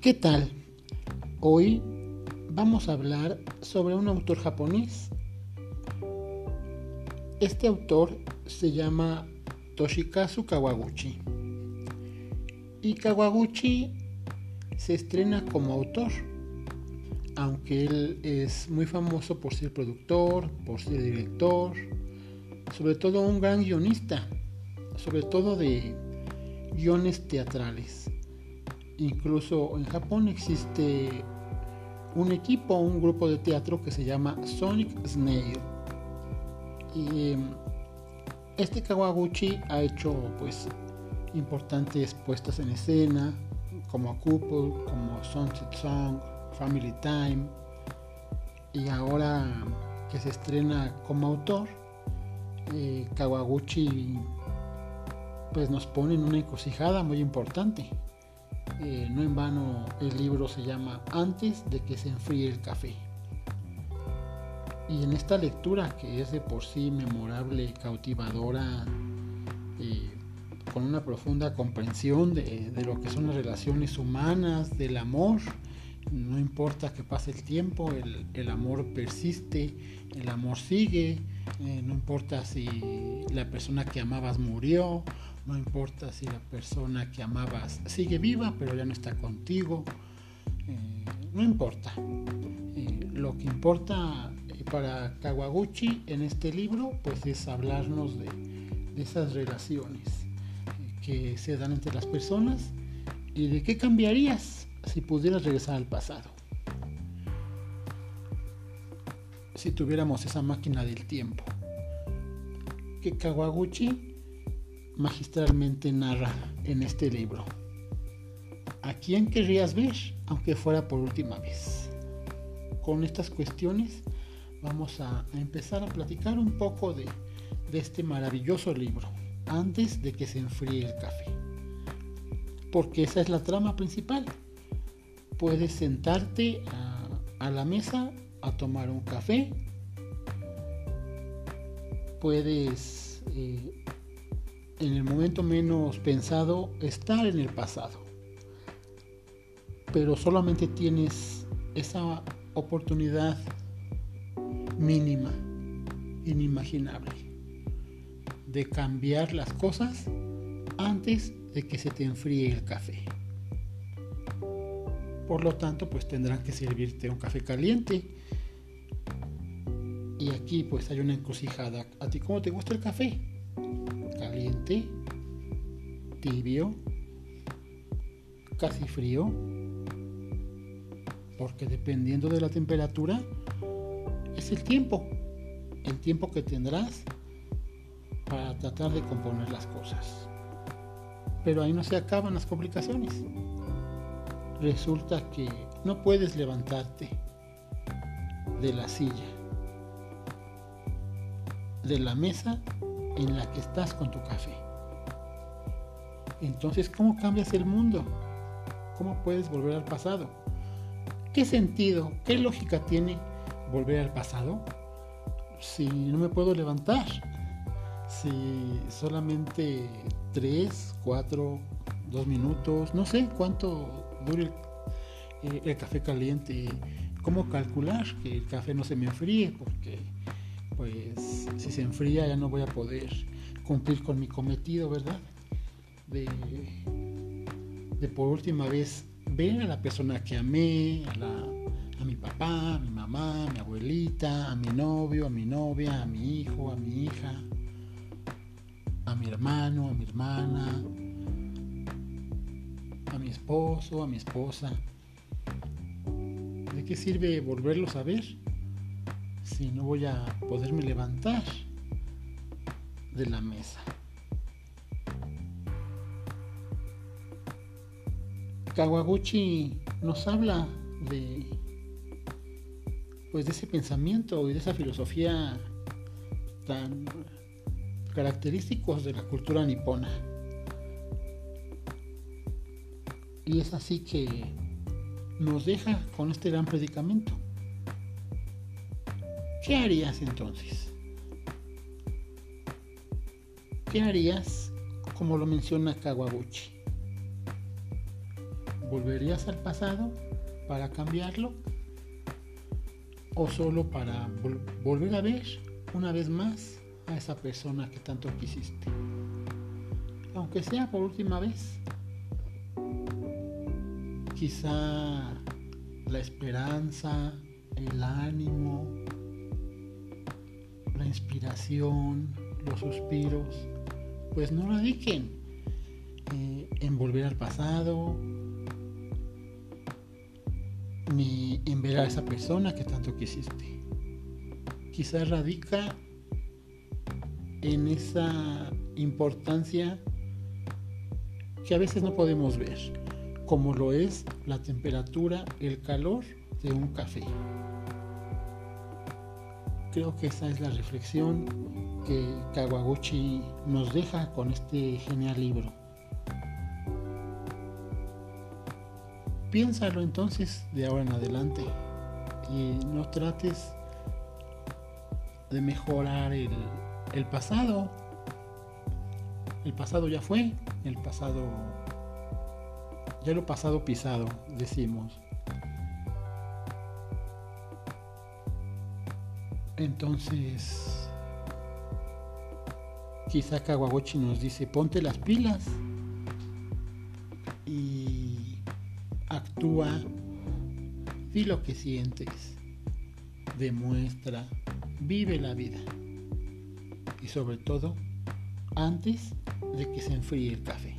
¿Qué tal? Hoy vamos a hablar sobre un autor japonés. Este autor se llama Toshikazu Kawaguchi. Y Kawaguchi se estrena como autor, aunque él es muy famoso por ser productor, por ser director, sobre todo un gran guionista, sobre todo de guiones teatrales. Incluso en Japón existe un equipo, un grupo de teatro que se llama Sonic Snail. Y em, este Kawaguchi ha hecho pues importantes puestas en escena, como Couple, como Sunset Song, Family Time. Y ahora que se estrena como autor, eh, Kawaguchi pues nos pone en una encrucijada muy importante. Eh, no en vano el libro se llama Antes de que se enfríe el café. Y en esta lectura, que es de por sí memorable, cautivadora, eh, con una profunda comprensión de, lo que son las relaciones humanas, del amor, no importa que pase el tiempo, el, amor persiste, el amor sigue, eh, no importa si la persona que amabas murió, no importa si la persona que amabas sigue viva, pero ya no está contigo. Eh, no importa. Eh, lo que importa eh, para Kawaguchi en este libro, pues es hablarnos de, de esas relaciones que se dan entre las personas y de qué cambiarías si pudieras regresar al pasado. Si tuviéramos esa máquina del tiempo. Que Kawaguchi magistralmente narra en este libro. ¿A quién querrías ver, aunque fuera por última vez? Con estas cuestiones vamos a, empezar a platicar un poco de, este maravilloso libro, antes de que se enfríe el café. Porque esa es la trama principal. Puedes sentarte a, la mesa a tomar un café. Puedes eh, en el momento menos pensado estar en el pasado. Pero solamente tienes esa oportunidad mínima, inimaginable, de cambiar las cosas antes de que se te enfríe el café. Por lo tanto, pues tendrán que servirte un café caliente. Y aquí pues hay una encrucijada. ¿A ti cómo te gusta el café? Caliente, tibio, casi frío, porque dependiendo de la temperatura es el tiempo, el tiempo que tendrás para tratar de componer las cosas. Pero ahí no se acaban las complicaciones. Resulta que no puedes levantarte de la silla, de la mesa en la que estás con tu café. Entonces, ¿cómo cambias el mundo? ¿Cómo puedes volver al pasado? ¿Qué sentido, qué lógica tiene volver al pasado si no me puedo levantar? Si solamente 3, 4, 2 minutos, no sé cuánto dure el, el café caliente. ¿Cómo calcular que el café no se me enfríe? Porque pues si se enfría ya no voy a poder cumplir con mi cometido, ¿verdad? De, por última vez ver a la persona que amé, a, a mi papá, a mi mamá, a mi abuelita, a mi novio, a mi novia, a mi hijo, a mi hija, a mi hermano, a mi hermana, a mi esposo, a mi esposa. ¿De qué sirve volverlos a ver? Si no voy a poderme levantar de la mesa. Kawaguchi nos habla de pues de ese pensamiento y de esa filosofía tan característicos de la cultura nipona. Y es así que nos deja con este gran predicamento. ¿Qué harías entonces? ¿Qué harías como lo menciona Kawaguchi? ¿volverías al pasado para cambiarlo? ¿O solo para volver a ver una vez más a esa persona que tanto quisiste? Aunque sea por última vez. Quizá la esperanza, el ánimo, la inspiración, los suspiros, pues no radiquen eh, en volver al pasado, ni en ver a esa persona que tanto quisiste. Quizás radica en esa importancia que a veces no podemos ver, como lo es la temperatura, el calor de un café. Creo que esa es la reflexión que Kawaguchi nos deja con este genial libro. Piénsalo entonces de ahora en adelante y no trates de mejorar el, pasado. El pasado ya fue, el pasado, ya lo pasado pisado, decimos. Entonces, quizá Kawaguchi nos dice, ponte las pilas y actúa, di lo que sientes, demuestra, vive la vida. Y sobre todo antes de que se enfríe el café.